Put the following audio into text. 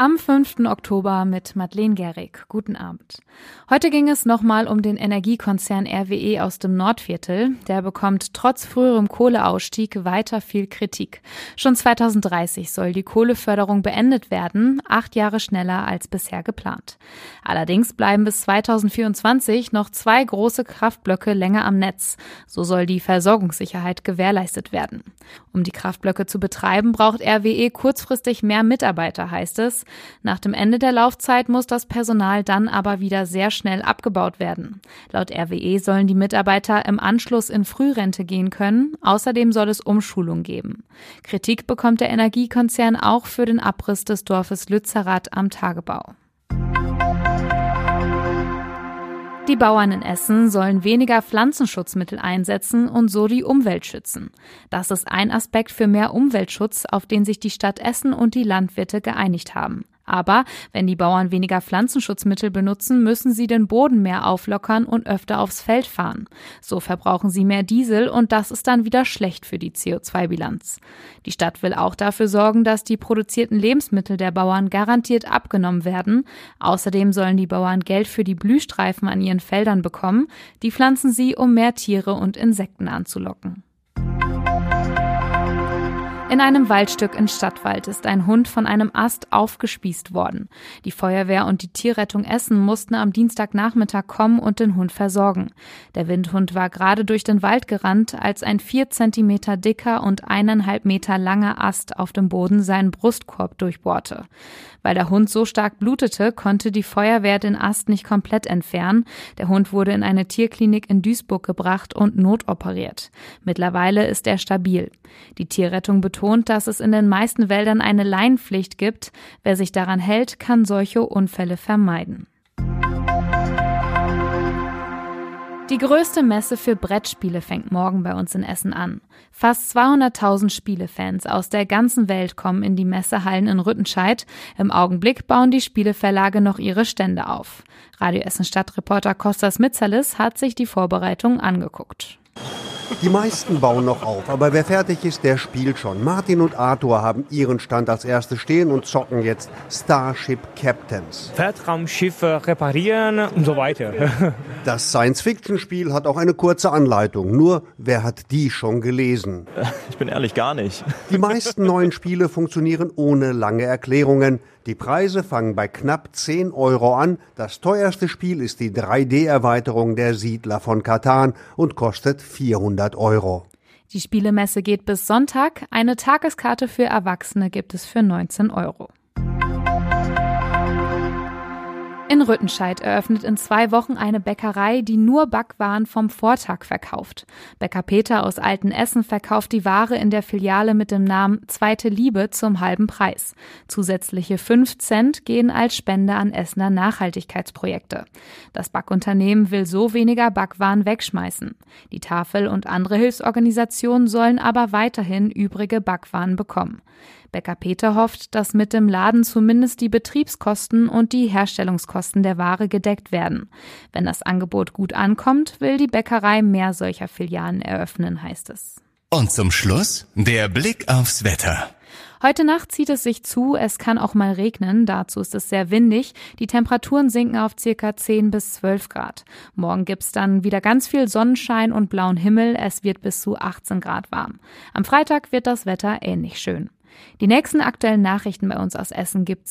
Am 5. Oktober mit Madeleine Gehrig. Guten Abend. Heute ging es nochmal um den Energiekonzern RWE aus dem Nordviertel. Der bekommt trotz früherem Kohleausstieg weiter viel Kritik. Schon 2030 soll die Kohleförderung beendet werden, acht Jahre schneller als bisher geplant. Allerdings bleiben bis 2024 noch zwei große Kraftblöcke länger am Netz. So soll die Versorgungssicherheit gewährleistet werden. Um die Kraftblöcke zu betreiben, braucht RWE kurzfristig mehr Mitarbeiter, heißt es. Nach dem Ende der Laufzeit muss das Personal dann aber wieder sehr schnell abgebaut werden. Laut RWE sollen die Mitarbeiter im Anschluss in Frührente gehen können. Außerdem soll es Umschulung geben. Kritik bekommt der Energiekonzern auch für den Abriss des Dorfes Lützerath am Tagebau. Die Bauern in Essen sollen weniger Pflanzenschutzmittel einsetzen und so die Umwelt schützen. Das ist ein Aspekt für mehr Umweltschutz, auf den sich die Stadt Essen und die Landwirte geeinigt haben. Aber wenn die Bauern weniger Pflanzenschutzmittel benutzen, müssen sie den Boden mehr auflockern und öfter aufs Feld fahren. So verbrauchen sie mehr Diesel und das ist dann wieder schlecht für die CO2-Bilanz. Die Stadt will auch dafür sorgen, dass die produzierten Lebensmittel der Bauern garantiert abgenommen werden. Außerdem sollen die Bauern Geld für die Blühstreifen an ihren Feldern bekommen. Die pflanzen sie, um mehr Tiere und Insekten anzulocken. In einem Waldstück in Stadtwald ist ein Hund von einem Ast aufgespießt worden. Die Feuerwehr und die Tierrettung Essen mussten am Dienstagnachmittag kommen und den Hund versorgen. Der Windhund war gerade durch den Wald gerannt, als ein vier Zentimeter dicker und eineinhalb Meter langer Ast auf dem Boden seinen Brustkorb durchbohrte. Weil der Hund so stark blutete, konnte die Feuerwehr den Ast nicht komplett entfernen. Der Hund wurde in eine Tierklinik in Duisburg gebracht und notoperiert. Mittlerweile ist er stabil. Die Tierrettung betont, dass es in den meisten Wäldern eine Leinpflicht gibt. Wer sich daran hält, kann solche Unfälle vermeiden. Die größte Messe für Brettspiele fängt morgen bei uns in Essen an. Fast 200.000 Spielefans aus der ganzen Welt kommen in die Messehallen in Rüttenscheid. Im Augenblick bauen die Spieleverlage noch ihre Stände auf. Radio Essen Stadtreporter Kostas Mitzalis hat sich die Vorbereitungen angeguckt. Die meisten bauen noch auf, aber wer fertig ist, der spielt schon. Martin und Arthur haben ihren Stand als erste stehen und zocken jetzt Starship Captains. Weltraumschiffe reparieren und so weiter. Das Science-Fiction-Spiel hat auch eine kurze Anleitung. Nur, wer hat die schon gelesen? Ich bin ehrlich gar nicht. Die meisten neuen Spiele funktionieren ohne lange Erklärungen. Die Preise fangen bei knapp 10 Euro an. Das teuerste Spiel ist die 3D-Erweiterung der Siedler von Katan und kostet 400 Euro. Die Spielemesse geht bis Sonntag. Eine Tageskarte für Erwachsene gibt es für 19 Euro. In Rüttenscheid eröffnet in zwei Wochen eine Bäckerei, die nur Backwaren vom Vortag verkauft. Bäcker Peter aus Altenessen verkauft die Ware in der Filiale mit dem Namen Zweite Liebe zum halben Preis. Zusätzliche 5 Cent gehen als Spende an Essener Nachhaltigkeitsprojekte. Das Backunternehmen will so weniger Backwaren wegschmeißen. Die Tafel und andere Hilfsorganisationen sollen aber weiterhin übrige Backwaren bekommen. Bäcker Peter hofft, dass mit dem Laden zumindest die Betriebskosten und die Herstellungskosten der Ware gedeckt werden. Wenn das Angebot gut ankommt, will die Bäckerei mehr solcher Filialen eröffnen, heißt es. Und zum Schluss der Blick aufs Wetter. Heute Nacht zieht es sich zu, es kann auch mal regnen, dazu ist es sehr windig. Die Temperaturen sinken auf circa 10 bis 12 Grad. Morgen gibt's dann wieder ganz viel Sonnenschein und blauen Himmel, es wird bis zu 18 Grad warm. Am Freitag wird das Wetter ähnlich schön. Die nächsten aktuellen Nachrichten bei uns aus Essen gibt's